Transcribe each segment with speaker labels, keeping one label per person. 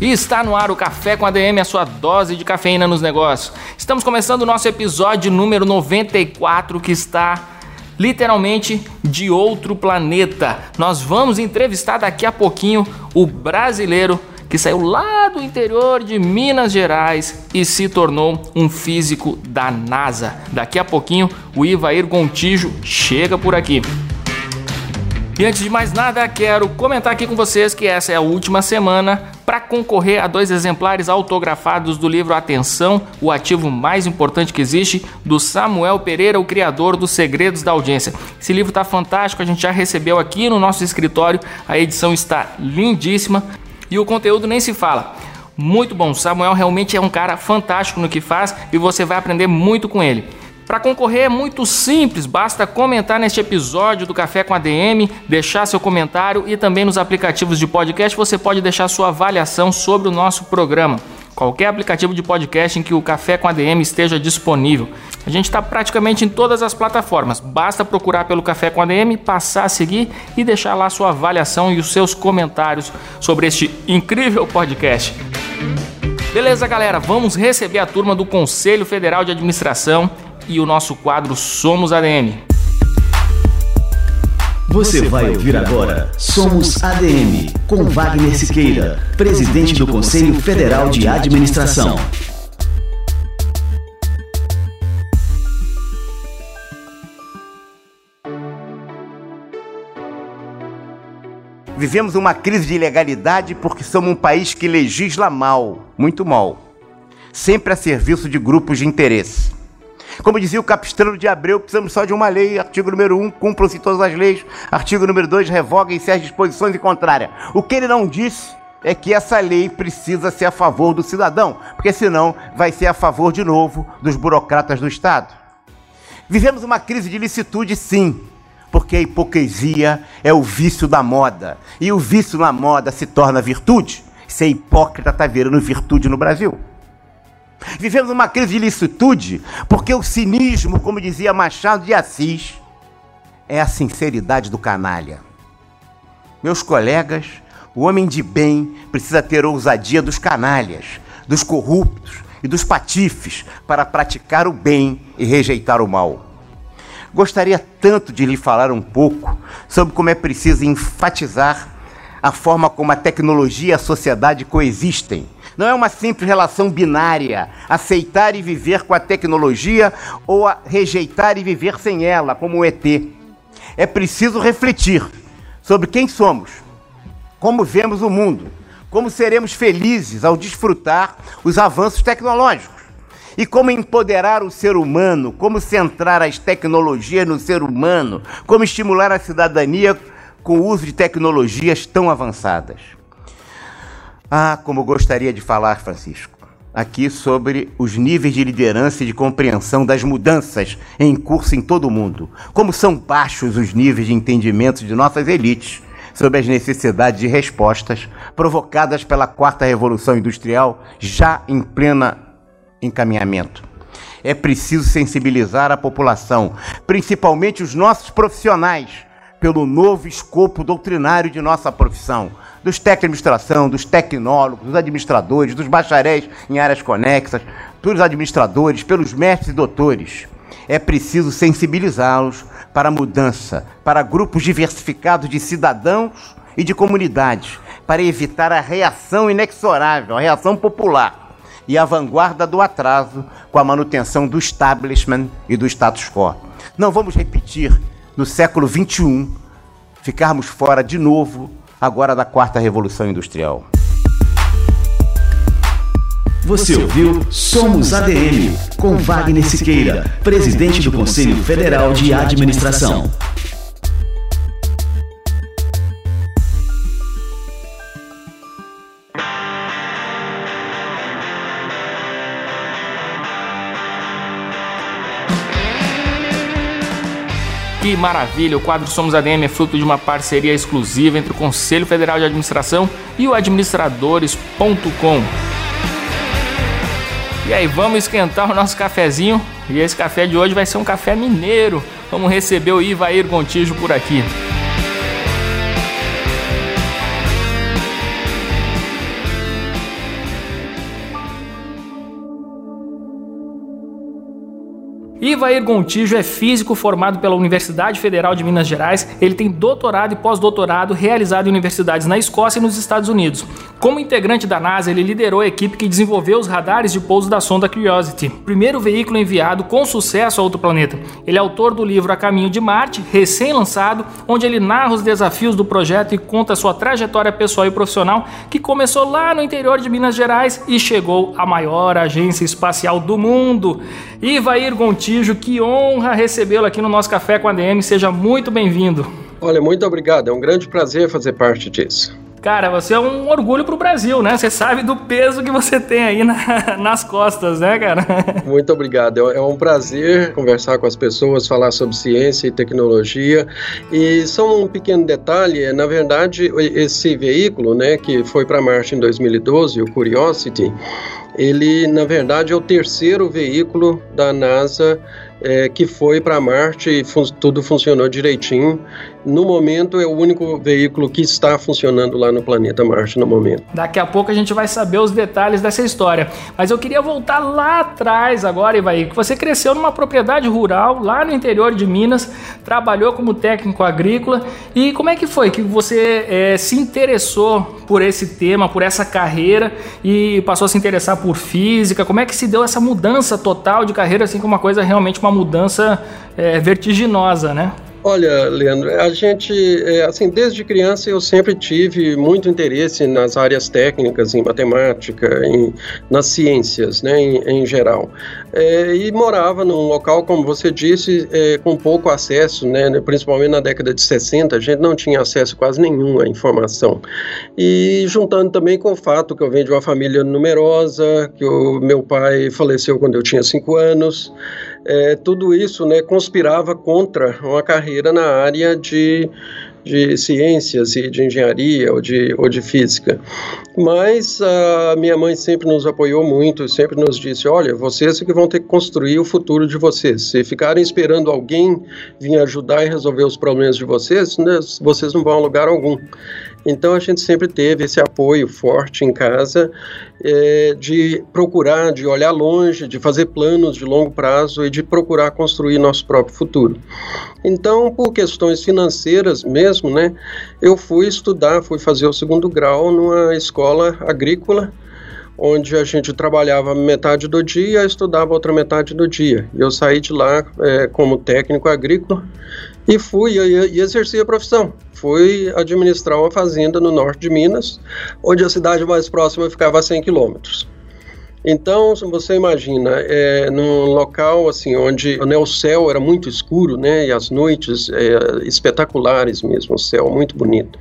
Speaker 1: E está no ar o Café com ADM, a sua dose de cafeína nos negócios. Estamos começando o nosso episódio número 94, que está literalmente de outro planeta. Nós vamos entrevistar daqui a pouquinho o brasileiro que saiu lá do interior de Minas Gerais e se tornou um físico da NASA. Daqui a pouquinho o Ivair Gontijo chega por aqui. E antes de mais nada, quero comentar aqui com vocês que essa é a última semana para concorrer a dois exemplares autografados do livro Atenção, o ativo mais importante que existe, do Samuel Pereira, o criador dos Segredos da Audiência. Esse livro está fantástico, a gente já recebeu aqui no nosso escritório, a edição está lindíssima e o conteúdo nem se fala. Muito bom, Samuel realmente é um cara fantástico no que faz e você vai aprender muito com ele. Para concorrer é muito simples, basta comentar neste episódio do Café com ADM, deixar seu comentário e também nos aplicativos de podcast você pode deixar sua avaliação sobre o nosso programa. Qualquer aplicativo de podcast em que o Café com ADM esteja disponível. A gente está praticamente em todas as plataformas. Basta procurar pelo Café com ADM, passar a seguir e deixar lá sua avaliação e os seus comentários sobre este incrível podcast. Beleza, galera? Vamos receber a turma do Conselho Federal de Administração e o nosso quadro Somos ADM.
Speaker 2: Você vai ouvir agora Somos ADM, com Wagner Siqueira, presidente do Conselho Federal de Administração.
Speaker 3: Vivemos uma crise de ilegalidade porque somos um país que legisla mal, muito mal, sempre a serviço de grupos de interesse. Como dizia o Capistrano de Abreu, precisamos só de uma lei. Artigo número 1, cumpram-se todas as leis. Artigo número 2, revoguem-se as disposições em contrária. O que ele não disse é que essa lei precisa ser a favor do cidadão, porque senão vai ser a favor de novo dos burocratas do Estado. Vivemos uma crise de licitude, sim, porque a hipocrisia é o vício da moda. E o vício na moda se torna virtude. Ser hipócrita está virando virtude no Brasil. Vivemos uma crise de licitude, porque o cinismo, como dizia Machado de Assis, é a sinceridade do canalha. Meus colegas, o homem de bem precisa ter ousadia dos canalhas, dos corruptos e dos patifes para praticar o bem e rejeitar o mal. Gostaria tanto de lhe falar um pouco sobre como é preciso enfatizar a forma como a tecnologia e a sociedade coexistem não é uma simples relação binária, aceitar e viver com a tecnologia ou rejeitar e viver sem ela, como o ET. É preciso refletir sobre quem somos, como vemos o mundo, como seremos felizes ao desfrutar os avanços tecnológicos e como empoderar o ser humano, como centrar as tecnologias no ser humano, como estimular a cidadania com o uso de tecnologias tão avançadas. Ah, como gostaria de falar, Francisco, aqui sobre os níveis de liderança e de compreensão das mudanças em curso em todo o mundo. Como são baixos os níveis de entendimento de nossas elites sobre as necessidades de respostas provocadas pela quarta revolução industrial já em plena encaminhamento. É preciso sensibilizar a população, principalmente os nossos profissionais, pelo novo escopo doutrinário de nossa profissão, dos técnicos de administração, dos tecnólogos, dos administradores, dos bacharéis em áreas conexas, pelos administradores, pelos mestres e doutores. É preciso sensibilizá-los para a mudança, para grupos diversificados de cidadãos e de comunidades, para evitar a reação inexorável, a reação popular e a vanguarda do atraso com a manutenção do establishment e do status quo. Não vamos repetir no século XXI ficarmos fora de novo agora da quarta revolução industrial.
Speaker 2: Você ouviu Somos ADM, com Wagner Siqueira, presidente do Conselho Federal de Administração.
Speaker 1: Que maravilha! O quadro Somos ADM é fruto de uma parceria exclusiva entre o Conselho Federal de Administração e o administradores.com. E aí, vamos esquentar o nosso cafezinho? E esse café de hoje vai ser um café mineiro. Vamos receber o Ivair Gontijo por aqui. Ivair Gontijo é físico formado pela Universidade Federal de Minas Gerais. Ele tem doutorado e pós-doutorado realizado em universidades na Escócia e nos Estados Unidos. Como integrante da NASA, ele liderou a equipe que desenvolveu os radares de pouso da sonda Curiosity, primeiro veículo enviado com sucesso a outro planeta. Ele é autor do livro A Caminho de Marte, recém-lançado, onde ele narra os desafios do projeto e conta sua trajetória pessoal e profissional, que começou lá no interior de Minas Gerais e chegou à maior agência espacial do mundo. Ivair Gontijo Gontijo, que honra recebê-lo aqui no nosso Café com a DM. Seja muito bem-vindo.
Speaker 4: Olha, muito obrigado. É um grande prazer fazer parte disso.
Speaker 1: Cara, você é um orgulho pro Brasil, né? Você sabe do peso que você tem aí na, nas costas, né, cara?
Speaker 4: Muito obrigado. É, é um prazer conversar com as pessoas, falar sobre ciência e tecnologia. E só um pequeno detalhe, é, na verdade, esse veículo, né, que foi para Marte em 2012, o Curiosity, ele, na verdade, é o terceiro veículo da NASA é, que foi para Marte e fun tudo funcionou direitinho. No momento, é o único veículo que está funcionando lá no planeta Marte no momento.
Speaker 1: Daqui a pouco a gente vai saber os detalhes dessa história. Mas eu queria voltar lá atrás agora, Ivaí, que você cresceu numa propriedade rural lá no interior de Minas, trabalhou como técnico agrícola. E como é que foi que você é, se interessou por esse tema, por essa carreira e passou a se interessar por física? Como é que se deu essa mudança total de carreira, assim, com uma coisa realmente uma uma mudança é, vertiginosa, né?
Speaker 4: Olha, Leandro, a gente, é, assim, desde criança eu sempre tive muito interesse nas áreas técnicas, em matemática, em, nas ciências, né, em, em geral. É, e morava num local, como você disse, é, com pouco acesso, né, principalmente na década de 60, a gente não tinha acesso quase nenhum à informação. E juntando também com o fato que eu venho de uma família numerosa, que o meu pai faleceu quando eu tinha cinco anos, é, tudo isso né, conspirava contra uma carreira na área de, de ciências e de engenharia ou de, ou de física. Mas a minha mãe sempre nos apoiou muito, sempre nos disse: olha, vocês é que vão ter que construir o futuro de vocês. Se ficarem esperando alguém vir ajudar e resolver os problemas de vocês, né, vocês não vão a lugar algum. Então a gente sempre teve esse apoio forte em casa é, de procurar, de olhar longe, de fazer planos de longo prazo e de procurar construir nosso próprio futuro. Então, por questões financeiras mesmo, né, eu fui estudar, fui fazer o segundo grau numa escola agrícola onde a gente trabalhava metade do dia e estudava outra metade do dia. Eu saí de lá é, como técnico agrícola e fui e, e exerci a profissão. Fui administrar uma fazenda no norte de Minas, onde a cidade mais próxima ficava a 100 quilômetros. Então, você imagina, é, num local assim onde né, o céu era muito escuro, né, e as noites é, espetaculares mesmo, o céu muito bonito.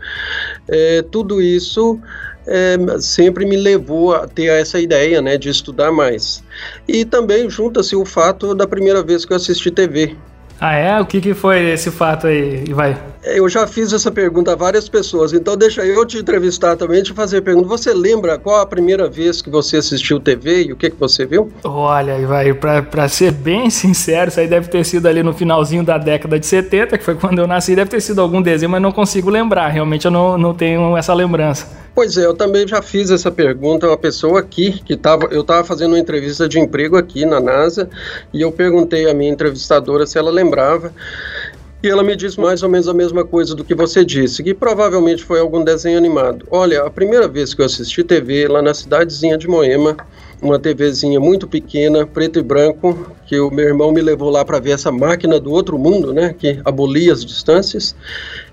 Speaker 4: É, tudo isso é, sempre me levou a ter essa ideia, né, de estudar mais. E também junta-se o fato da primeira vez que eu assisti TV.
Speaker 1: Ah, é? O que, que foi esse fato aí, vai?
Speaker 4: Eu já fiz essa pergunta a várias pessoas, então deixa eu te entrevistar também, te fazer a pergunta. Você lembra qual a primeira vez que você assistiu TV e o que, que você viu?
Speaker 1: Olha, vai, pra ser bem sincero, isso aí deve ter sido ali no finalzinho da década de 70, que foi quando eu nasci, deve ter sido algum desenho, mas não consigo lembrar, realmente eu não, não tenho essa lembrança.
Speaker 4: Pois é, eu também já fiz essa pergunta a uma pessoa aqui, que tava, eu estava fazendo uma entrevista de emprego aqui na NASA, e eu perguntei à minha entrevistadora se ela lembrava. E ela me disse mais ou menos a mesma coisa do que você disse, que provavelmente foi algum desenho animado. Olha, a primeira vez que eu assisti TV lá na cidadezinha de Moema, uma TVzinha muito pequena, preto e branco, que o meu irmão me levou lá para ver essa máquina do outro mundo, né, que abolia as distâncias.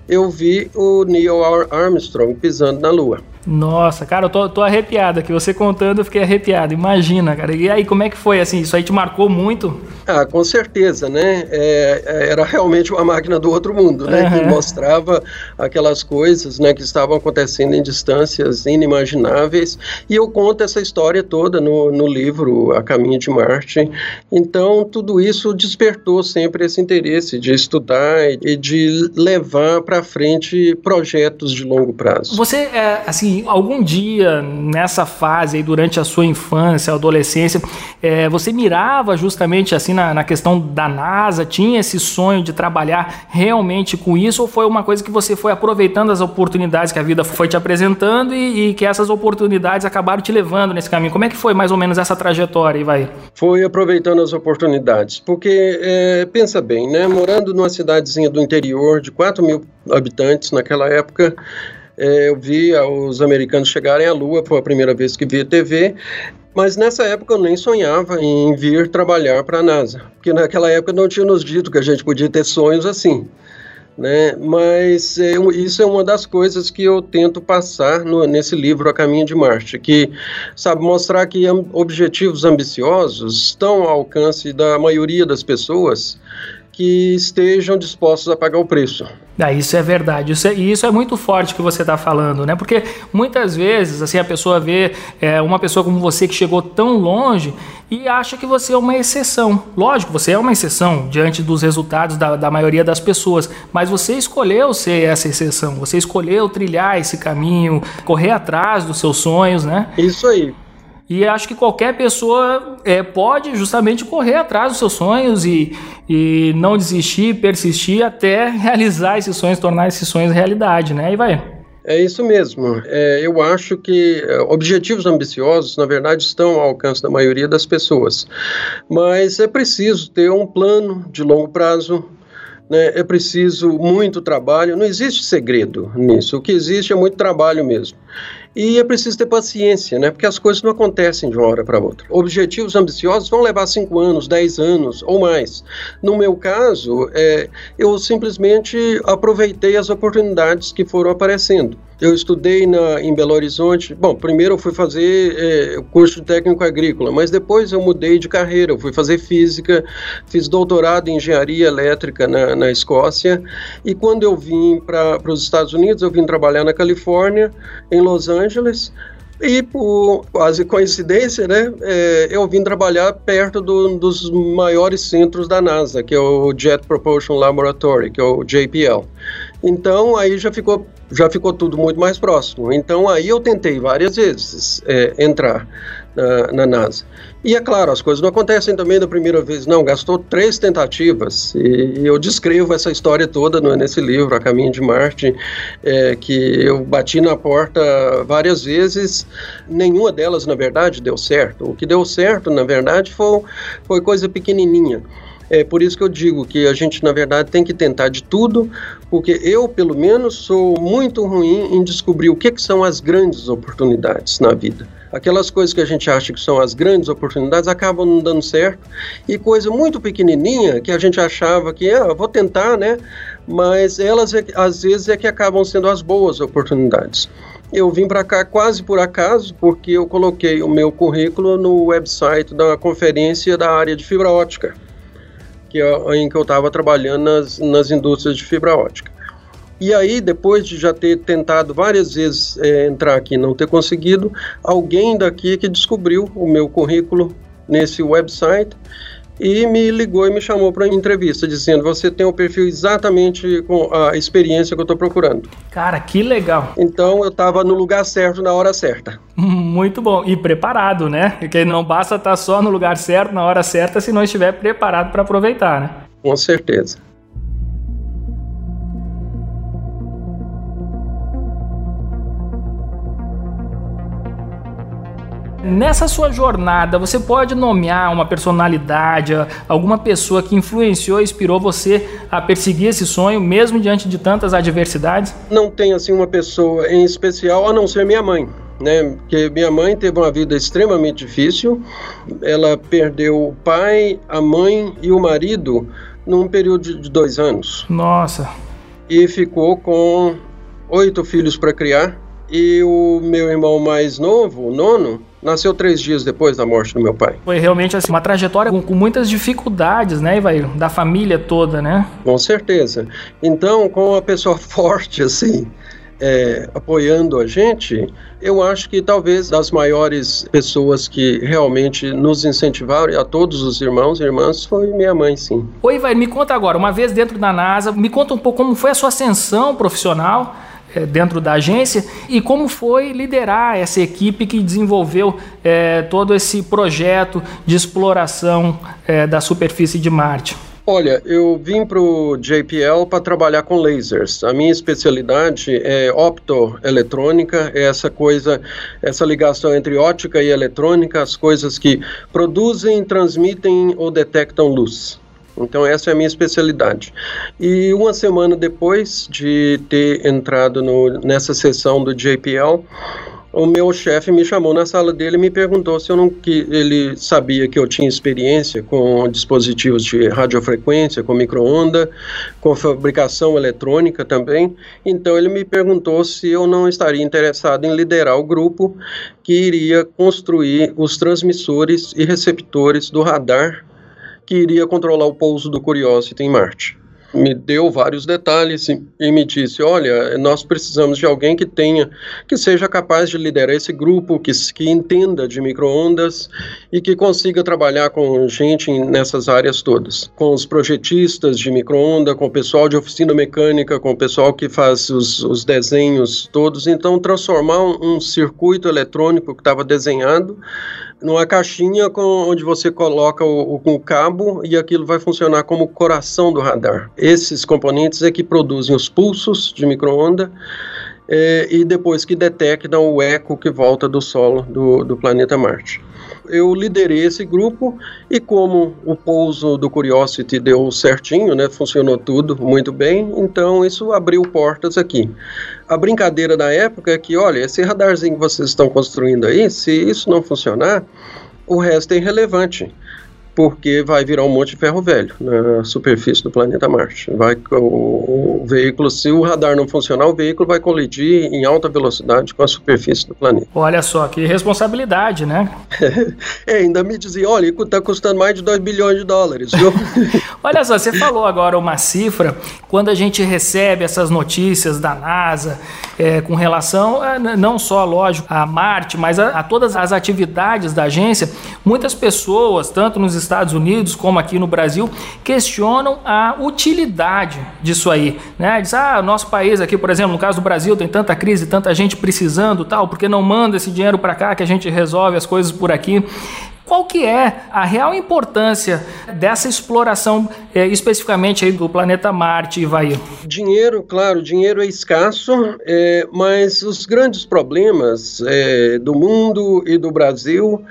Speaker 4: Eu vi o Neil Armstrong pisando na Lua.
Speaker 1: Nossa, cara, eu tô, tô arrepiado aqui. Você contando, eu fiquei arrepiado. Imagina, cara. E aí, como é que foi? Assim, isso aí te marcou muito?
Speaker 4: Ah, com certeza, né? É, é era realmente uma máquina do outro mundo, né? Uhum. Que mostrava aquelas coisas, né? Que estavam acontecendo em distâncias inimagináveis. E eu conto essa história toda no, no livro A Caminho de Marte. Então, tudo isso despertou sempre esse interesse de estudar e de levar para frente projetos de longo prazo.
Speaker 1: Você, é, assim, algum dia nessa fase aí, durante a sua infância, adolescência, é, você mirava justamente assim na, na, questão da NASA, tinha esse sonho de trabalhar realmente com isso, ou foi uma coisa que você foi aproveitando as oportunidades que a vida foi te apresentando e, e que essas oportunidades acabaram te levando nesse caminho? Como é que foi mais ou menos essa trajetória vai?
Speaker 4: Foi aproveitando as oportunidades, porque é, pensa bem, né? Morando numa cidadezinha do interior de 4 mil habitantes naquela época, é, eu vi os americanos chegarem à Lua, foi a primeira vez que vi a TV, mas nessa época eu nem sonhava em vir trabalhar para a NASA, porque naquela época não tinha nos dito que a gente podia ter sonhos assim. Né? Mas é, isso é uma das coisas que eu tento passar no, nesse livro A Caminho de Marte, que sabe mostrar que objetivos ambiciosos estão ao alcance da maioria das pessoas, que estejam dispostos a pagar o preço.
Speaker 1: Ah, isso é verdade. Isso é, e isso é muito forte que você está falando, né? Porque muitas vezes assim a pessoa vê é, uma pessoa como você que chegou tão longe e acha que você é uma exceção. Lógico, você é uma exceção diante dos resultados da, da maioria das pessoas, mas você escolheu ser essa exceção. Você escolheu trilhar esse caminho, correr atrás dos seus sonhos, né?
Speaker 4: Isso aí.
Speaker 1: E acho que qualquer pessoa é, pode justamente correr atrás dos seus sonhos e, e não desistir, persistir até realizar esses sonhos, tornar esses sonhos realidade, né? E vai.
Speaker 4: É isso mesmo. É, eu acho que é, objetivos ambiciosos, na verdade, estão ao alcance da maioria das pessoas. Mas é preciso ter um plano de longo prazo, né, é preciso muito trabalho, não existe segredo nisso, o que existe é muito trabalho mesmo. E é preciso ter paciência, né? Porque as coisas não acontecem de uma hora para outra. Objetivos ambiciosos vão levar 5 anos, 10 anos ou mais. No meu caso, é, eu simplesmente aproveitei as oportunidades que foram aparecendo. Eu estudei na, em Belo Horizonte. Bom, primeiro eu fui fazer é, curso de técnico agrícola, mas depois eu mudei de carreira. Eu fui fazer física, fiz doutorado em engenharia elétrica na, na Escócia. E quando eu vim para os Estados Unidos, eu vim trabalhar na Califórnia, em Los Angeles. E por quase coincidência, né, é, eu vim trabalhar perto do, dos maiores centros da NASA, que é o Jet Propulsion Laboratory, que é o JPL. Então aí já ficou, já ficou tudo muito mais próximo. Então aí eu tentei várias vezes é, entrar na, na, NASA. E é claro, as coisas não acontecem também da primeira vez, não. Gastou três tentativas e eu descrevo essa história toda no, nesse livro, A Caminho de Marte, é, que eu bati na porta várias vezes. Nenhuma delas, na verdade, deu certo. O que deu certo, na verdade, foi, foi coisa pequenininha. É por isso que eu digo que a gente, na verdade, tem que tentar de tudo, porque eu, pelo menos, sou muito ruim em descobrir o que, que são as grandes oportunidades na vida. Aquelas coisas que a gente acha que são as grandes oportunidades acabam não dando certo, e coisa muito pequenininha que a gente achava que, ah, vou tentar, né? Mas elas, é, às vezes, é que acabam sendo as boas oportunidades. Eu vim para cá quase por acaso, porque eu coloquei o meu currículo no website da conferência da área de fibra ótica que é em que eu estava trabalhando nas, nas indústrias de fibra ótica. E aí, depois de já ter tentado várias vezes é, entrar aqui e não ter conseguido, alguém daqui que descobriu o meu currículo nesse website e me ligou e me chamou para entrevista, dizendo: Você tem o perfil exatamente com a experiência que eu estou procurando.
Speaker 1: Cara, que legal.
Speaker 4: Então eu estava no lugar certo na hora certa.
Speaker 1: Muito bom. E preparado, né? Porque não basta estar tá só no lugar certo na hora certa se não estiver preparado para aproveitar, né?
Speaker 4: Com certeza.
Speaker 1: Nessa sua jornada, você pode nomear uma personalidade, alguma pessoa que influenciou e inspirou você a perseguir esse sonho, mesmo diante de tantas adversidades?
Speaker 4: Não tem assim uma pessoa em especial, a não ser minha mãe. Né, porque minha mãe teve uma vida extremamente difícil. Ela perdeu o pai, a mãe e o marido num período de dois anos.
Speaker 1: Nossa.
Speaker 4: E ficou com oito filhos para criar e o meu irmão mais novo, o nono, nasceu três dias depois da morte do meu pai.
Speaker 1: Foi realmente assim, uma trajetória com, com muitas dificuldades, né, vai da família toda, né?
Speaker 4: Com certeza. Então, com uma pessoa forte assim, é, apoiando a gente, eu acho que talvez das maiores pessoas que realmente nos incentivaram, a todos os irmãos e irmãs, foi minha mãe, sim.
Speaker 1: Oi, vai, me conta agora, uma vez dentro da NASA, me conta um pouco como foi a sua ascensão profissional é, dentro da agência e como foi liderar essa equipe que desenvolveu é, todo esse projeto de exploração é, da superfície de Marte.
Speaker 4: Olha, eu vim para o JPL para trabalhar com lasers. A minha especialidade é optoeletrônica, é essa coisa, essa ligação entre ótica e eletrônica, as coisas que produzem, transmitem ou detectam luz. Então essa é a minha especialidade. E uma semana depois de ter entrado no, nessa sessão do JPL, o meu chefe me chamou na sala dele e me perguntou se eu não que ele sabia que eu tinha experiência com dispositivos de radiofrequência, com microonda, com fabricação eletrônica também. Então ele me perguntou se eu não estaria interessado em liderar o grupo que iria construir os transmissores e receptores do radar que iria controlar o pouso do Curiosity em Marte me deu vários detalhes e, me disse: olha, nós precisamos de alguém que tenha, que seja capaz de liderar esse grupo, que, que entenda de microondas e que consiga trabalhar com gente nessas áreas todas, com os projetistas de microonda, com o pessoal de oficina mecânica, com o pessoal que faz os, os desenhos todos. Então, transformar um, um circuito eletrônico que estava desenhado numa caixinha com, onde você coloca o, o, o, cabo e aquilo vai funcionar como coração do radar. Esses componentes é que produzem os pulsos de microonda é, e depois que detectam o eco que volta do solo do, do planeta Marte eu liderei esse grupo e como o pouso do Curiosity deu certinho, né, funcionou tudo muito bem, então isso abriu portas aqui. A brincadeira da época é que, olha, esse radarzinho que vocês estão construindo aí, se isso não funcionar, o resto é irrelevante porque vai virar um monte de ferro velho na superfície do planeta Marte. Vai, o, o, veículo, se o radar não funcionar, o veículo vai colidir em alta velocidade com a superfície do planeta.
Speaker 1: Olha só, que responsabilidade, né?
Speaker 4: é, ainda me dizia, olha, está custando mais de 2 bilhões de dólares.
Speaker 1: olha só, você falou agora uma cifra, quando a gente recebe essas notícias da NASA é, com relação, a, não só, lógico, a Marte, mas a, a todas as atividades da agência, muitas pessoas, tanto nos Estados Unidos como aqui no Brasil questionam a utilidade disso aí, né? Diz, ah, nosso país aqui, por exemplo, no caso do Brasil, tem tanta crise, tanta gente precisando, tal, porque não manda esse dinheiro para cá que a gente resolve as coisas por aqui. Qual que é a real importância dessa exploração é, especificamente aí do planeta Marte, Ivaí?
Speaker 4: Dinheiro, claro, dinheiro é escasso, é, mas os grandes problemas é, do mundo e do Brasil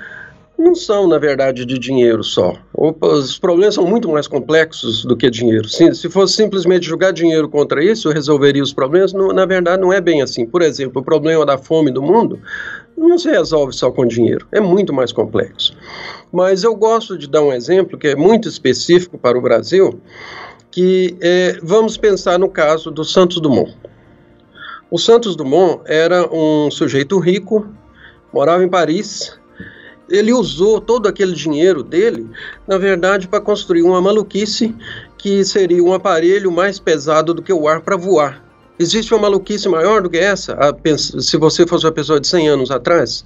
Speaker 4: não são, na verdade, de dinheiro só. Os problemas são muito mais complexos do que dinheiro. Se, se fosse simplesmente jogar dinheiro contra isso, resolveria os problemas. Não, na verdade, não é bem assim. Por exemplo, o problema da fome do mundo não se resolve só com dinheiro. É muito mais complexo. Mas eu gosto de dar um exemplo que é muito específico para o Brasil, que é, vamos pensar no caso do Santos Dumont. O Santos Dumont era um sujeito rico, morava em Paris, ele usou todo aquele dinheiro dele, na verdade, para construir uma maluquice que seria um aparelho mais pesado do que o ar para voar. Existe uma maluquice maior do que essa, se você fosse uma pessoa de 100 anos atrás?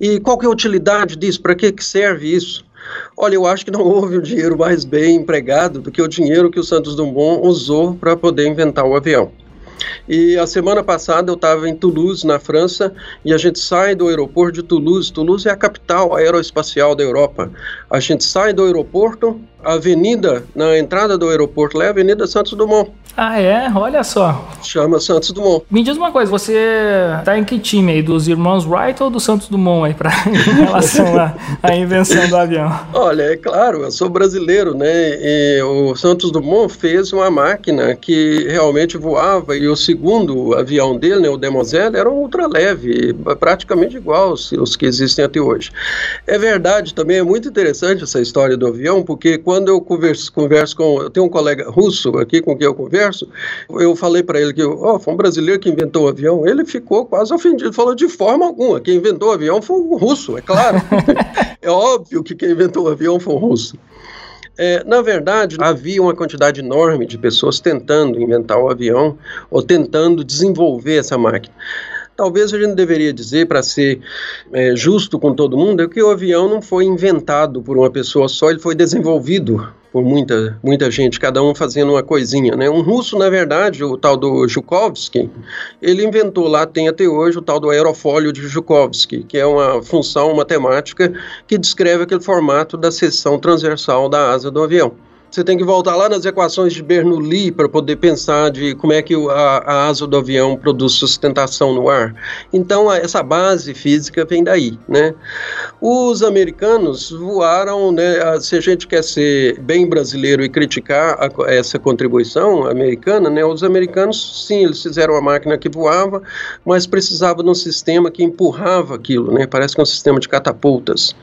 Speaker 4: E qual que é a utilidade disso? Para que, que serve isso? Olha, eu acho que não houve o dinheiro mais bem empregado do que o dinheiro que o Santos Dumont usou para poder inventar o avião. E a semana passada eu estava em Toulouse, na França, e a gente sai do aeroporto de Toulouse. Toulouse é a capital aeroespacial da Europa. A gente sai do aeroporto, avenida na entrada do aeroporto é a Avenida Santos Dumont.
Speaker 1: Ah, é? Olha só.
Speaker 4: Chama Santos Dumont.
Speaker 1: Me diz uma coisa, você tá em que time aí? Dos irmãos Wright ou do Santos Dumont aí, pra, em relação à, à invenção do avião?
Speaker 4: Olha, é claro, eu sou brasileiro, né? E o Santos Dumont fez uma máquina que realmente voava e o segundo avião dele, né, o Demoiselle, era um ultraleve, praticamente igual aos, aos que existem até hoje. É verdade, também é muito interessante essa história do avião, porque quando eu converso, converso com. Eu tenho um colega russo aqui com quem eu converso, eu falei para ele que oh, foi um brasileiro que inventou o avião. Ele ficou quase ofendido, falou de forma alguma. Quem inventou o avião foi um russo, é claro. é óbvio que quem inventou o avião foi um russo. É, na verdade, havia uma quantidade enorme de pessoas tentando inventar o avião ou tentando desenvolver essa máquina. Talvez a gente deveria dizer, para ser é, justo com todo mundo, é que o avião não foi inventado por uma pessoa só, ele foi desenvolvido por muita, muita gente, cada um fazendo uma coisinha. Né? Um russo, na verdade, o tal do Zhukovsky, ele inventou lá, tem até hoje, o tal do aerofólio de Zhukovsky, que é uma função matemática que descreve aquele formato da seção transversal da asa do avião. Você tem que voltar lá nas equações de Bernoulli para poder pensar de como é que a, a, asa do avião produz sustentação no ar. Então, essa base física vem daí, né? Os americanos voaram, né? Se a gente quer ser bem brasileiro e criticar a, essa contribuição americana, né? Os americanos, sim, eles fizeram uma máquina que voava, mas precisava de um sistema que empurrava aquilo, né? Parece que é um sistema de catapultas.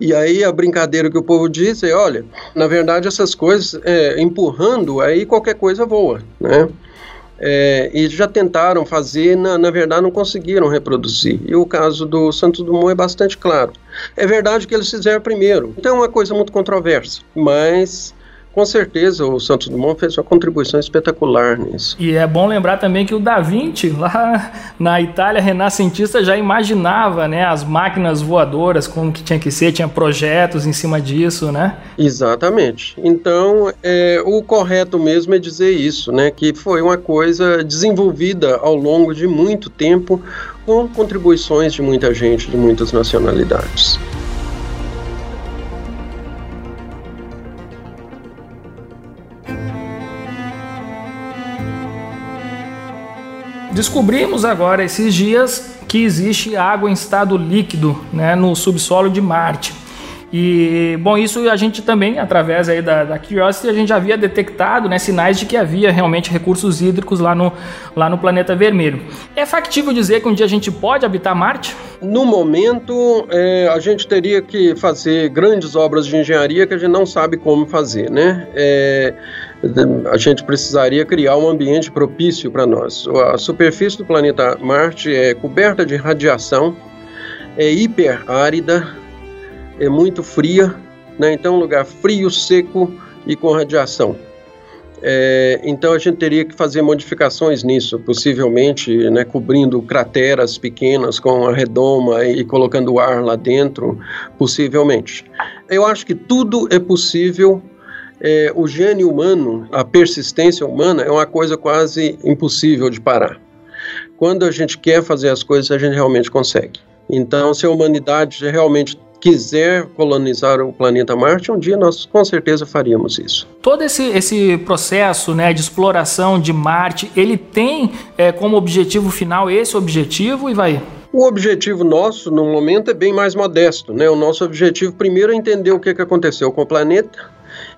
Speaker 4: E aí a brincadeira que o povo diz é, olha, na verdade essas coisas, é, empurrando, aí qualquer coisa voa, né? É, e já tentaram fazer, na, na verdade não conseguiram reproduzir. E o caso do Santos Dumont é bastante claro. É verdade que eles fizeram primeiro, então é uma coisa muito controversa, mas com certeza o Santos Dumont fez uma contribuição espetacular nisso.
Speaker 1: E é bom lembrar também que o Da Vinci, lá na Itália renascentista, já imaginava né, as máquinas voadoras, como que tinha que ser, tinha projetos em cima disso, né?
Speaker 4: Exatamente. Então, é, o correto mesmo é dizer isso, né? Que foi uma coisa desenvolvida ao longo de muito tempo com contribuições de muita gente, de muitas nacionalidades.
Speaker 1: Descobrimos agora esses dias que existe água em estado líquido né, no subsolo de Marte. E, bom, isso a gente também, através aí da, da Curiosity, a gente já havia detectado né, sinais de que havia realmente recursos hídricos lá no, lá no planeta vermelho. É factível dizer que um dia a gente pode habitar Marte?
Speaker 4: No momento, é, a gente teria que fazer grandes obras de engenharia que a gente não sabe como fazer, né? É, a gente precisaria criar um ambiente propício para nós. A superfície do planeta Marte é coberta de radiação, é hiperárida, é muito fria, né? então um lugar frio, seco e com radiação. É, então a gente teria que fazer modificações nisso, possivelmente né, cobrindo crateras pequenas com a redoma e colocando ar lá dentro, possivelmente. Eu acho que tudo é possível é, o gênio humano, a persistência humana é uma coisa quase impossível de parar. Quando a gente quer fazer as coisas, a gente realmente consegue. Então, se a humanidade realmente quiser colonizar o planeta Marte, um dia nós com certeza faríamos isso.
Speaker 1: Todo esse, esse processo né, de exploração de Marte, ele tem é, como objetivo final esse objetivo e vai
Speaker 4: o objetivo nosso, no momento, é bem mais modesto. Né? O nosso objetivo, primeiro, é entender o que, que aconteceu com o planeta,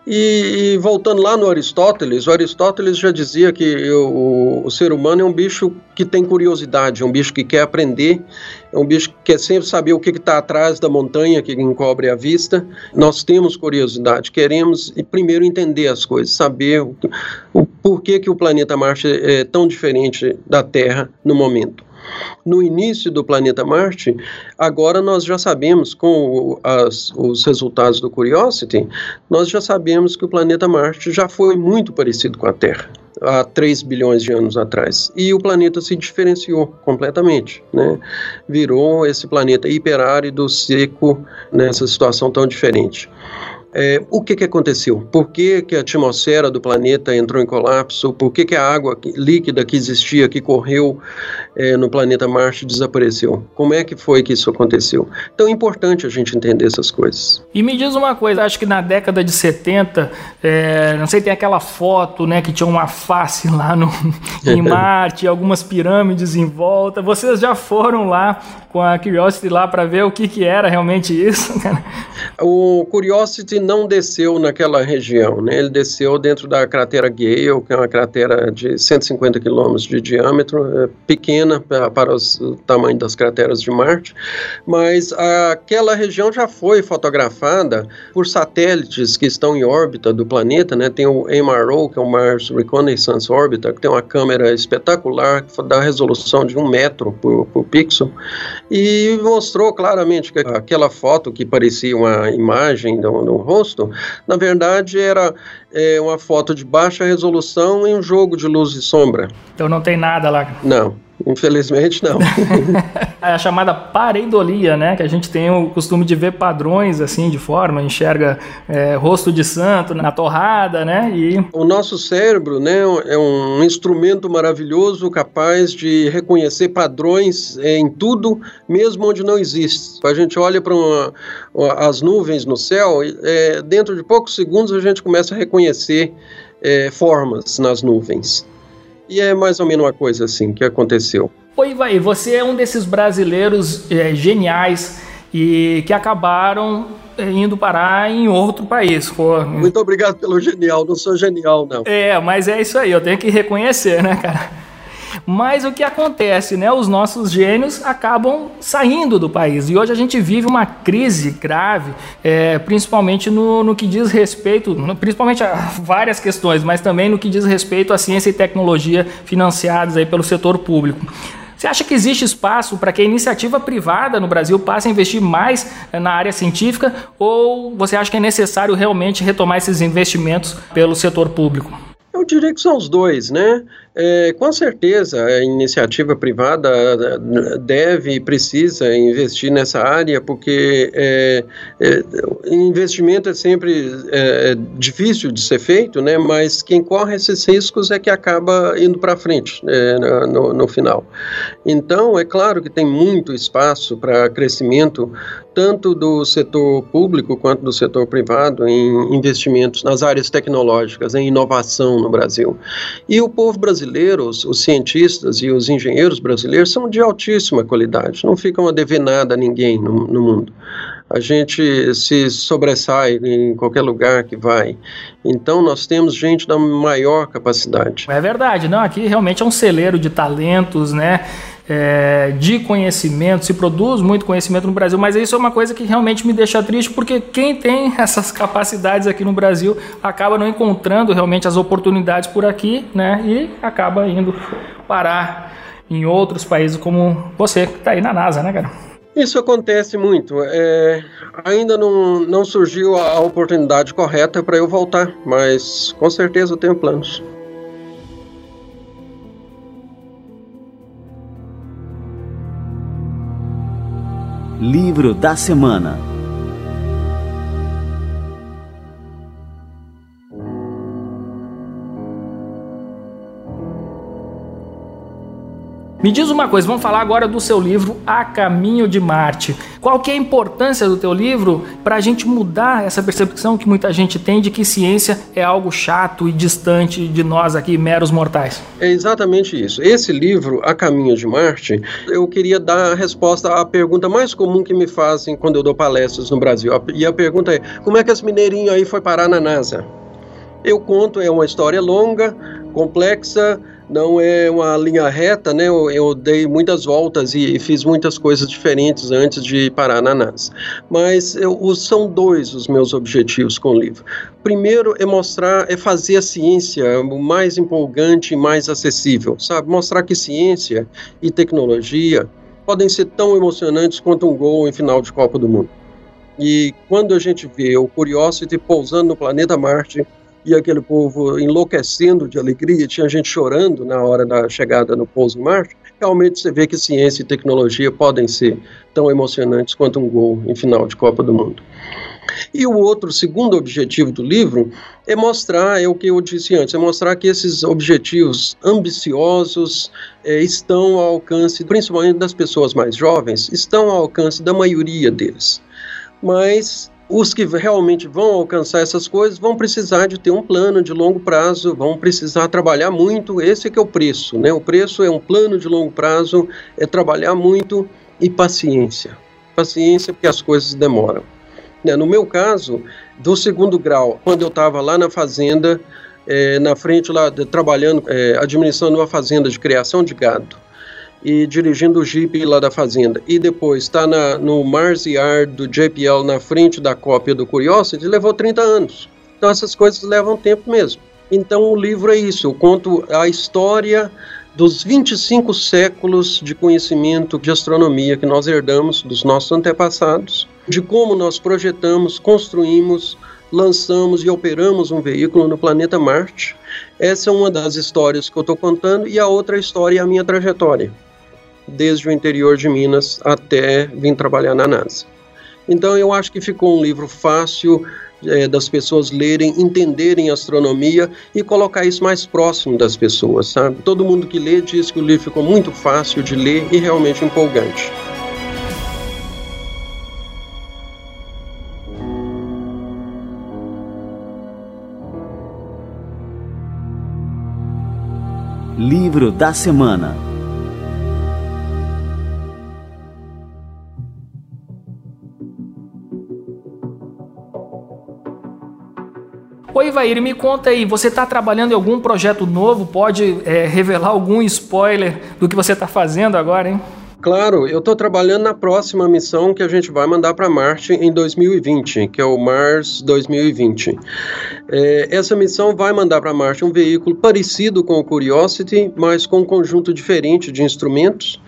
Speaker 4: e, e, voltando lá no Aristóteles, o Aristóteles já dizia que o, o, ser humano é um bicho que tem curiosidade, é um bicho que quer aprender, é um bicho que quer sempre saber o que está atrás da montanha que encobre a vista. Nós temos curiosidade, queremos primeiro entender as coisas, saber o, o porquê que o planeta Marte é tão diferente da Terra no momento no início do planeta Marte, agora nós já sabemos, com as, os resultados do Curiosity, nós já sabemos que o planeta Marte já foi muito parecido com a Terra há 3 bilhões de anos atrás. E o planeta se diferenciou completamente, né? Virou esse planeta hiperárido, seco, nessa situação tão diferente. É, o que, que aconteceu? Por que, que a atmosfera do planeta entrou em colapso? Por que, que a água líquida que existia, que correu é, no planeta Marte, desapareceu? Como é que foi que isso aconteceu? Então é importante a gente entender essas coisas.
Speaker 1: E me diz uma coisa, acho que na década de 70, é, não sei, tem aquela foto né, que tinha uma face lá no, em Marte, algumas pirâmides em volta. Vocês já foram lá com a Curiosity lá para ver o que, que era realmente isso?
Speaker 4: o Curiosity não desceu naquela região, né? Ele desceu dentro da cratera Gale, que é uma cratera de 150 quilômetros de diâmetro, é pequena para, os, o tamanho das crateras de Marte, mas aquela região já foi fotografada por satélites que estão em órbita do planeta, né? Tem o MRO, que é o Mars Reconnaissance Orbiter, que tem uma câmera espetacular que dá resolução de um metro por, por pixel e mostrou claramente que aquela foto que parecia uma imagem do na verdade era é, uma foto de baixa resolução em um jogo de luz e sombra.
Speaker 1: Então não tem nada lá.
Speaker 4: Não. Infelizmente não.
Speaker 1: é a chamada pareidolia, né? Que a gente tem o costume de ver padrões assim de forma, enxerga é, rosto de santo na torrada, né? E
Speaker 4: o nosso cérebro, né, é um instrumento maravilhoso capaz de reconhecer padrões em tudo, mesmo onde não existe. A gente olha para as nuvens no céu, é, dentro de poucos segundos a gente começa a reconhecer é, formas nas nuvens. E é mais ou menos uma coisa assim que aconteceu.
Speaker 1: Oi, vai, você é um desses brasileiros é, geniais e que acabaram é, indo parar em outro país. Pô.
Speaker 4: Muito obrigado pelo genial, não sou genial, não.
Speaker 1: É, mas é isso aí, eu tenho que reconhecer, né, cara? Mas o que acontece, né? Os nossos gênios acabam saindo do país. E hoje a gente vive uma crise grave, é, principalmente no, no que diz respeito, principalmente a várias questões, mas também no que diz respeito à ciência e tecnologia financiadas aí pelo setor público. Você acha que existe espaço para que a iniciativa privada no Brasil passe a investir mais é, na área científica ou você acha que é necessário realmente retomar esses investimentos pelo setor público?
Speaker 4: Eu diria que são os dois, né? É, com certeza, a iniciativa privada eh, deve e precisa investir nessa área, porque é, é, investimento é sempre é, difícil de ser feito, né? mas quem corre esses riscos é que acaba indo para frente é, no, no final. Então, é claro que tem muito espaço para crescimento, tanto do setor público quanto do setor privado, em investimentos nas áreas tecnológicas, em inovação no Brasil. E o povo brasileiro brasileiros, os cientistas e os engenheiros brasileiros são de altíssima qualidade, não ficam a dever nada a ninguém no, no mundo. A gente se sobressai em qualquer lugar que vai. Então nós temos gente da maior capacidade.
Speaker 1: É verdade, não, aqui realmente é um celeiro de talentos, né? É, de conhecimento, se produz muito conhecimento no Brasil, mas isso é uma coisa que realmente me deixa triste, porque quem tem essas capacidades aqui no Brasil acaba não encontrando realmente as oportunidades por aqui, né? E acaba indo parar em outros países como você, que está aí na NASA, né, cara?
Speaker 4: Isso acontece muito. É, ainda não, não surgiu a oportunidade correta para eu voltar, mas com certeza eu tenho planos.
Speaker 2: Livro da Semana
Speaker 1: Me diz uma coisa, vamos falar agora do seu livro A Caminho de Marte. Qual que é a importância do teu livro para a gente mudar essa percepção que muita gente tem de que ciência é algo chato e distante de nós aqui, meros mortais?
Speaker 4: É exatamente isso. Esse livro, A Caminho de Marte, eu queria dar a resposta à pergunta mais comum que me fazem quando eu dou palestras no Brasil. E a pergunta é, como é que esse mineirinho aí foi parar na NASA? Eu conto, é uma história longa, complexa, não é uma linha reta, né? Eu, eu dei muitas voltas e, e, fiz muitas coisas diferentes antes de parar na NASA. Mas eu, são dois os meus objetivos com o livro. Primeiro é mostrar, é fazer a ciência mais empolgante e mais acessível, sabe? Mostrar que ciência e tecnologia podem ser tão emocionantes quanto um gol em final de Copa do Mundo. E quando a gente vê o Curiosity pousando no planeta Marte, e aquele povo enlouquecendo de alegria, tinha gente chorando na hora da chegada no pouso em Marte, realmente você vê que ciência e tecnologia podem ser tão emocionantes quanto um gol em final de Copa do Mundo. E o outro, segundo objetivo do livro, é mostrar, é o que eu disse antes, é mostrar que esses objetivos ambiciosos é, estão ao alcance, principalmente das pessoas mais jovens, estão ao alcance da maioria deles. Mas os que realmente vão alcançar essas coisas vão precisar de ter um plano de longo prazo, vão precisar trabalhar muito. Esse é que é o preço, né? O preço é um plano de longo prazo, é trabalhar muito e paciência. Paciência porque as coisas demoram. Né? No meu caso, do segundo grau, quando eu estava lá na fazenda, é, na frente lá, de, trabalhando, é, administrando uma fazenda de criação de gado e dirigindo o Jeep lá da fazenda, e depois está no Mars Yard do JPL na frente da cópia do Curiosity, levou 30 anos. Então essas coisas levam tempo mesmo. Então o livro é isso, eu conto a história dos 25 séculos de conhecimento de astronomia que nós herdamos dos nossos antepassados, de como nós projetamos, construímos, lançamos e operamos um veículo no planeta Marte. Essa é uma das histórias que eu estou contando, e a outra história é a minha trajetória, desde o interior de Minas até vir trabalhar na NASA. Então eu acho que ficou um livro fácil, é, das pessoas lerem, entenderem astronomia e colocar isso mais próximo das pessoas, sabe? Todo mundo que lê diz que o livro ficou muito fácil de ler e realmente empolgante.
Speaker 2: Livro da Semana
Speaker 1: Oi, Ivair, me conta aí, você está trabalhando em algum projeto novo? Pode é, revelar algum spoiler do que você está fazendo agora, hein?
Speaker 4: Claro, eu estou trabalhando na próxima missão que a gente vai mandar para Marte em 2020, que é o Mars 2020. É, essa missão vai mandar para Marte um veículo parecido com o Curiosity, mas com um conjunto diferente de instrumentos.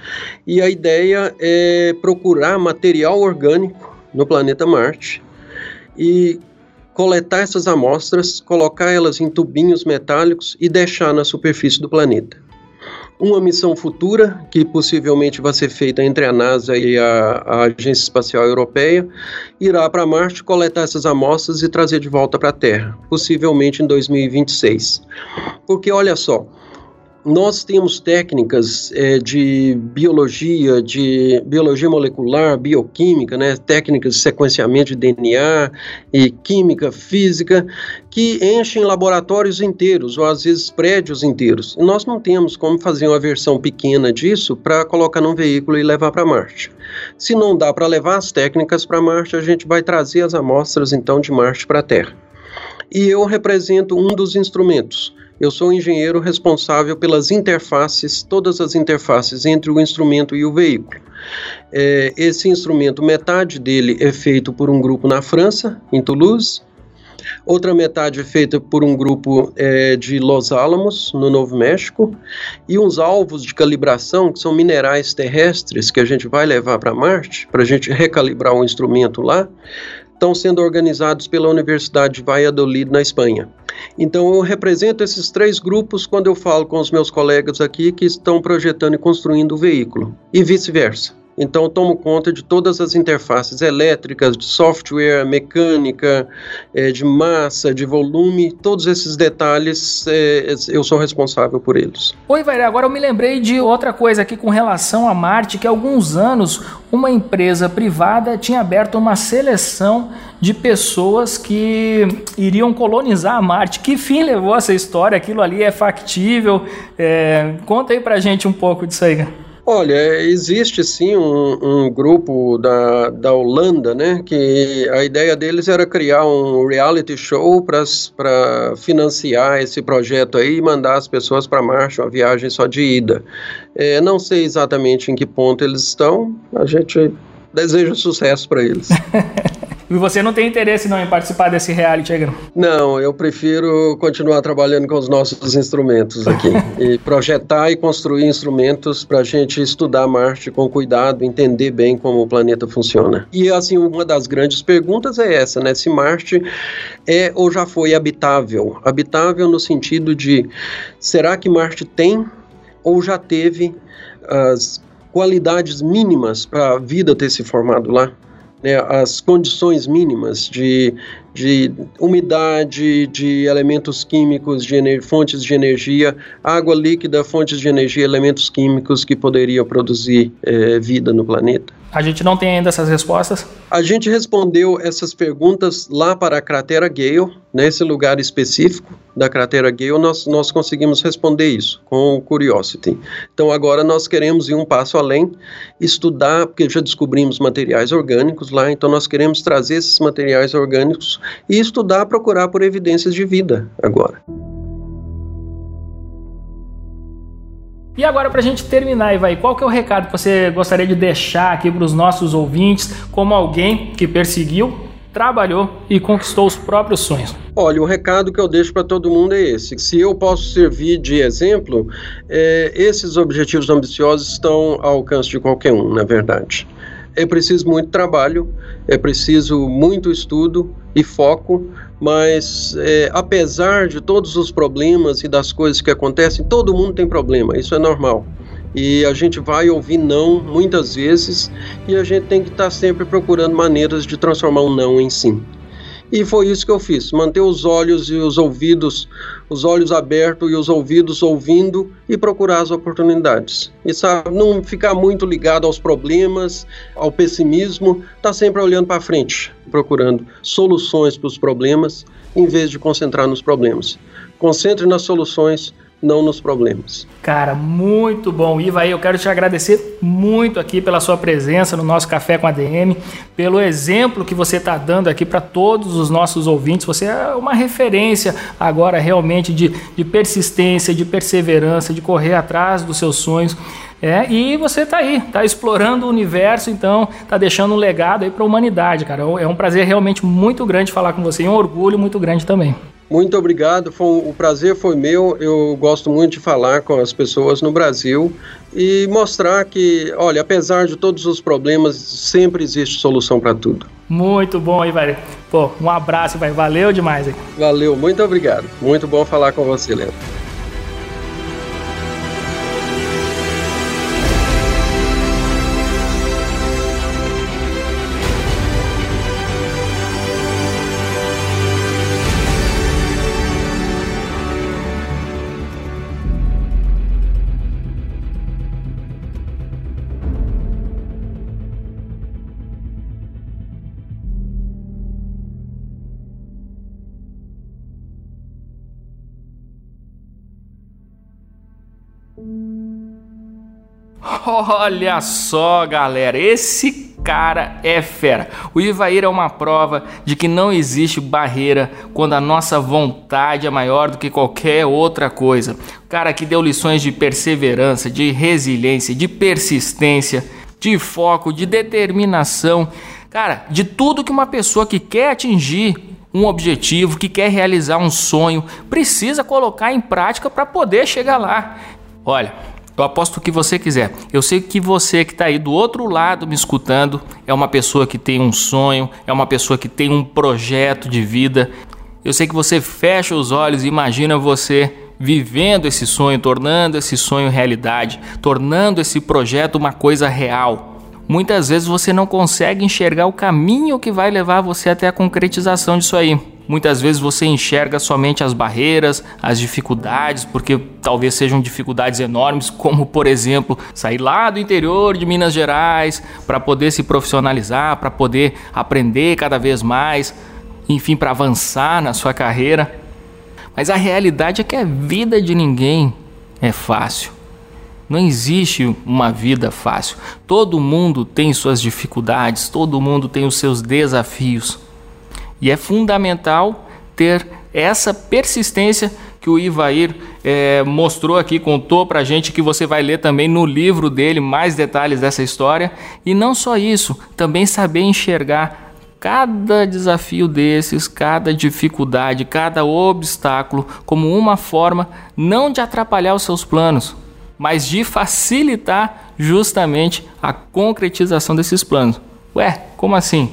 Speaker 4: E a ideia é procurar material orgânico no planeta Marte e coletar essas amostras, colocar elas em tubinhos metálicos e deixar na superfície do planeta. Uma missão futura, que possivelmente vai ser feita entre a NASA e a, a Agência Espacial Europeia, irá para Marte coletar essas amostras e trazer de volta para a Terra, possivelmente em 2026. Porque olha só, nós temos técnicas é, de biologia, de biologia molecular, bioquímica, né, técnicas de sequenciamento de DNA e química, física, que enchem laboratórios inteiros, ou às vezes prédios inteiros. E nós não temos como fazer uma versão pequena disso para colocar num veículo e levar para Marte. Se não dá para levar as técnicas para Marte, a gente vai trazer as amostras então de Marte para a Terra. E eu represento um dos instrumentos eu sou o engenheiro responsável pelas interfaces, todas as interfaces entre o instrumento e o veículo. É, esse instrumento, metade dele é feito por um grupo na França, em Toulouse, outra metade é feita por um grupo é, de Los Alamos, no Novo México, e uns alvos de calibração, que são minerais terrestres que a gente vai levar para Marte, para a gente recalibrar o instrumento lá, estão sendo organizados pela Universidade de Valladolid, na Espanha. Então, eu represento esses três grupos quando eu falo com os meus colegas aqui que estão projetando e construindo o veículo, e vice-versa. Então, eu tomo conta de todas as interfaces elétricas, de software, mecânica, é, de massa, de volume, todos esses detalhes é, eu sou responsável por eles.
Speaker 1: Oi, Vaira, agora eu me lembrei de outra coisa aqui com relação a Marte, que há alguns anos uma empresa privada tinha aberto uma seleção de pessoas que iriam colonizar a Marte. Que fim levou essa história? Aquilo ali é factível? É, conta aí pra gente um pouco disso aí.
Speaker 4: Olha, existe sim um, um, grupo da, da Holanda, né, que a ideia deles era criar um reality show para financiar esse projeto aí e mandar as pessoas para Marte, uma viagem só de ida. É, não sei exatamente em que ponto eles estão, a gente deseja sucesso para eles.
Speaker 1: E você não tem interesse não em participar desse reality aí,
Speaker 4: Não, eu prefiro continuar trabalhando com os nossos instrumentos aqui. e projetar e construir instrumentos para a gente estudar Marte com cuidado, entender bem como o planeta funciona. E assim, uma das grandes perguntas é essa, né? Se Marte é ou já foi habitável? Habitável no sentido de, será que Marte tem ou já teve as qualidades mínimas para a vida ter se formado lá? Né, as condições mínimas de, de umidade, de elementos químicos, de fontes de energia, água líquida, fontes de energia, elementos químicos que poderiam produzir é, vida no planeta.
Speaker 1: A gente não tem ainda essas respostas?
Speaker 4: A gente respondeu essas perguntas lá para a cratera Gale, nesse lugar específico da cratera Gale, nós, nós conseguimos responder isso com o Curiosity. Então agora nós queremos ir um passo além, estudar, porque já descobrimos materiais orgânicos lá, então nós queremos trazer esses materiais orgânicos e estudar, procurar por evidências de vida agora.
Speaker 1: E agora, para a gente terminar, Ivaí, qual que é o recado que você gostaria de deixar aqui para os nossos ouvintes, como alguém que perseguiu, trabalhou e conquistou os próprios sonhos?
Speaker 4: Olha, o recado que eu deixo para todo mundo é esse: se eu posso servir de exemplo, é, esses objetivos ambiciosos estão ao alcance de qualquer um, na verdade. É preciso muito trabalho, é preciso muito estudo e foco, mas é, apesar de todos os problemas e das coisas que acontecem, todo mundo tem problema, isso é normal. E a gente vai ouvir não muitas vezes e a gente tem que estar tá sempre procurando maneiras de transformar um não em sim. E foi isso que eu fiz, manter os olhos e os ouvidos, os olhos abertos e os ouvidos ouvindo e procurar as oportunidades. E sabe, não ficar muito ligado aos problemas, ao pessimismo, tá sempre olhando para frente, procurando soluções para os problemas, em vez de concentrar nos problemas. Concentre nas soluções, não nos problemas.
Speaker 1: Cara, muito bom. Iva, eu quero te agradecer muito aqui pela sua presença no nosso Café com a DM, pelo exemplo que você está dando aqui para todos os nossos ouvintes. Você é uma referência agora realmente de, de persistência, de perseverança, de correr atrás dos seus sonhos. É, e você está aí, está explorando o universo, então está deixando um legado aí para a humanidade, cara. É um prazer realmente muito grande falar com você e um orgulho muito grande também.
Speaker 4: Muito obrigado, foi, o prazer foi meu. Eu gosto muito de falar com as pessoas no Brasil e mostrar que, olha, apesar de todos os problemas, sempre existe solução para tudo.
Speaker 1: Muito bom, aí, vai. Pô, um abraço, vai. Valeu demais. Aí.
Speaker 4: Valeu, muito obrigado. Muito bom falar com você, Leandro.
Speaker 1: Olha só, galera, esse cara é fera. O Ivair é uma prova de que não existe barreira quando a nossa vontade é maior do que qualquer outra coisa. O cara que deu lições de perseverança, de resiliência, de persistência, de foco, de determinação. Cara, de tudo que uma pessoa que quer atingir um objetivo, que quer realizar um sonho, precisa colocar em prática para poder chegar lá. Olha, eu aposto o que você quiser. Eu sei que você que está aí do outro lado me escutando é uma pessoa que tem um sonho, é uma pessoa que tem um projeto de vida. Eu sei que você fecha os olhos e imagina você vivendo esse sonho, tornando esse sonho realidade, tornando esse projeto uma coisa real. Muitas vezes você não consegue enxergar o caminho que vai levar você até a concretização disso aí. Muitas vezes você enxerga somente as barreiras, as dificuldades, porque talvez sejam dificuldades enormes, como por exemplo, sair lá do interior de Minas Gerais para poder se profissionalizar, para poder aprender cada vez mais, enfim, para avançar na sua carreira. Mas a realidade é que a vida de ninguém é fácil. Não existe uma vida fácil. Todo mundo tem suas dificuldades, todo mundo tem os seus desafios. E é fundamental ter essa persistência que o Ivair é, mostrou aqui, contou pra gente que você vai ler também no livro dele mais detalhes dessa história. E não só isso, também saber enxergar cada desafio desses, cada dificuldade, cada obstáculo como uma forma não de atrapalhar os seus planos, mas de facilitar justamente a concretização desses planos. Ué, como assim?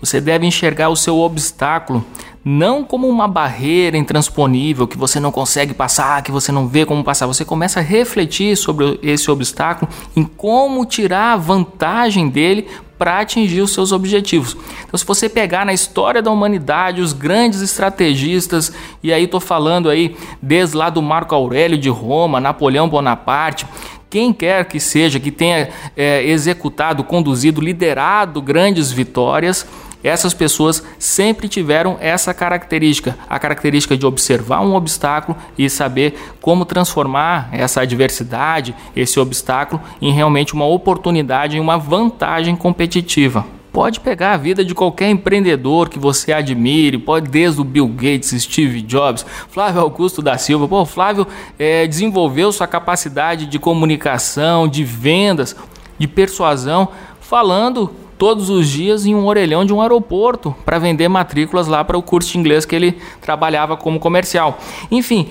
Speaker 1: Você deve enxergar o seu obstáculo não como uma barreira intransponível que você não consegue passar, que você não vê como passar. Você começa a refletir sobre esse obstáculo, em como tirar vantagem dele para atingir os seus objetivos. Então, se você pegar na história da humanidade os grandes estrategistas, e aí estou falando aí desde lá do Marco Aurélio de Roma, Napoleão Bonaparte, quem quer que seja que tenha é, executado, conduzido, liderado grandes vitórias, essas pessoas sempre tiveram essa característica, a característica de observar um obstáculo e saber como transformar essa adversidade, esse obstáculo, em realmente uma oportunidade, em uma vantagem competitiva. Pode pegar a vida de qualquer empreendedor que você admire, pode desde o Bill Gates, Steve Jobs, Flávio Augusto da Silva. Pô, Flávio é, desenvolveu sua capacidade de comunicação, de vendas, de persuasão, falando todos os dias em um orelhão de um aeroporto para vender matrículas lá para o curso de inglês que ele trabalhava como comercial. Enfim,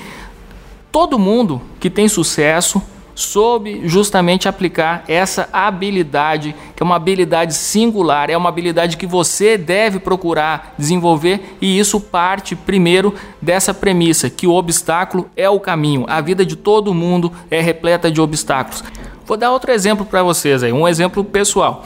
Speaker 1: todo mundo que tem sucesso soube justamente aplicar essa habilidade, que é uma habilidade singular, é uma habilidade que você deve procurar desenvolver e isso parte primeiro dessa premissa que o obstáculo é o caminho. A vida de todo mundo é repleta de obstáculos. Vou dar outro exemplo para vocês aí, um exemplo pessoal.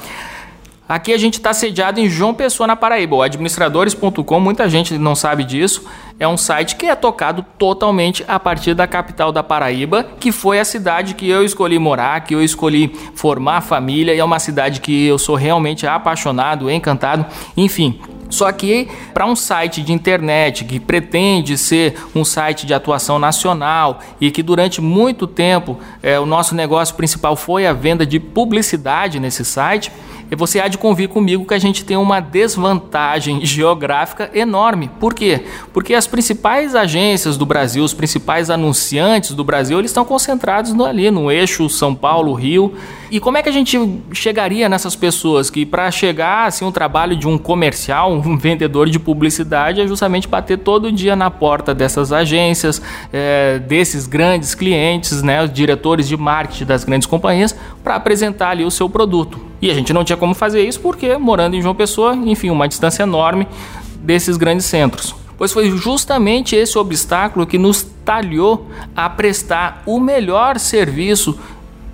Speaker 1: Aqui a gente está sediado em João Pessoa, na Paraíba. O administradores.com, muita gente não sabe disso, é um site que é tocado totalmente a partir da capital da Paraíba, que foi a cidade que eu escolhi morar, que eu escolhi formar família, e é uma cidade que eu sou realmente apaixonado, encantado, enfim. Só que para um site de internet que pretende ser um site de atuação nacional e que durante muito tempo é, o nosso negócio principal foi a venda de publicidade nesse site, você há de convir comigo que a gente tem uma desvantagem geográfica enorme. Por quê? Porque as principais agências do Brasil, os principais anunciantes do Brasil, eles estão concentrados no, ali no eixo São Paulo, Rio. E como é que a gente chegaria nessas pessoas que para chegar assim um trabalho de um comercial, um vendedor de publicidade é justamente bater todo dia na porta dessas agências, é, desses grandes clientes, né, os diretores de marketing das grandes companhias, para apresentar ali o seu produto. E a gente não tinha como fazer isso porque morando em João Pessoa, enfim, uma distância enorme desses grandes centros. Pois foi justamente esse obstáculo que nos talhou a prestar o melhor serviço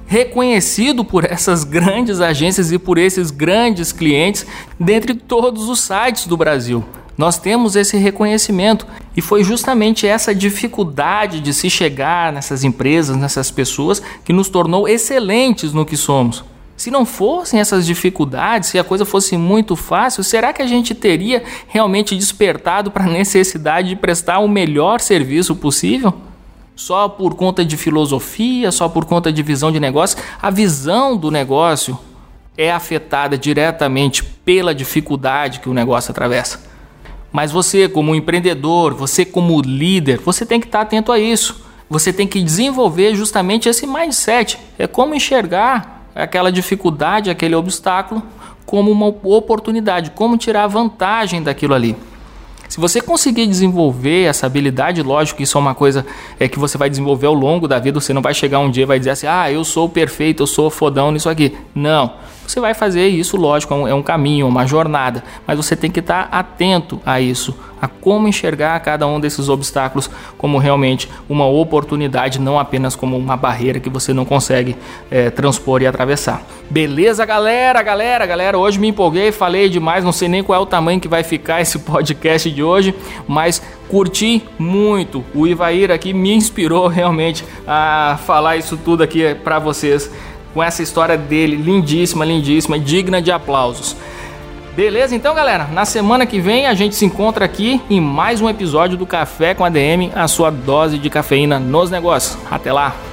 Speaker 1: reconhecido por essas grandes agências e por esses grandes clientes dentre todos os sites do Brasil. Nós temos esse reconhecimento e foi justamente essa dificuldade de se chegar nessas empresas, nessas pessoas, que nos tornou excelentes no que somos. Se não fossem essas dificuldades, se a coisa fosse muito fácil, será que a gente teria realmente despertado para a necessidade de prestar o melhor serviço possível? Só por conta de filosofia, só por conta de visão de negócio? A visão do negócio é afetada diretamente pela dificuldade que o negócio atravessa. Mas você, como empreendedor, você, como líder, você tem que estar atento a isso. Você tem que desenvolver justamente esse mindset. É como enxergar aquela dificuldade, aquele obstáculo, como uma oportunidade, como tirar vantagem daquilo ali. Se você conseguir desenvolver essa habilidade, lógico que isso é uma coisa é que você vai desenvolver ao longo da vida, você não vai chegar um dia e vai dizer assim: "Ah, eu sou perfeito, eu sou fodão nisso aqui". Não. Você vai fazer isso, lógico, é um, é um caminho, uma jornada, mas você tem que estar atento a isso, a como enxergar cada um desses obstáculos como realmente uma oportunidade, não apenas como uma barreira que você não consegue é, transpor e atravessar. Beleza, galera, galera, galera. Hoje me empolguei, falei demais, não sei nem qual é o tamanho que vai ficar esse podcast de hoje, mas curti muito. O Ivair aqui me inspirou realmente a falar isso tudo aqui para vocês com essa história dele, lindíssima, lindíssima, digna de aplausos. Beleza, então galera, na semana que vem a gente se encontra aqui em mais um episódio do Café com ADM, a sua dose de cafeína nos negócios. Até lá!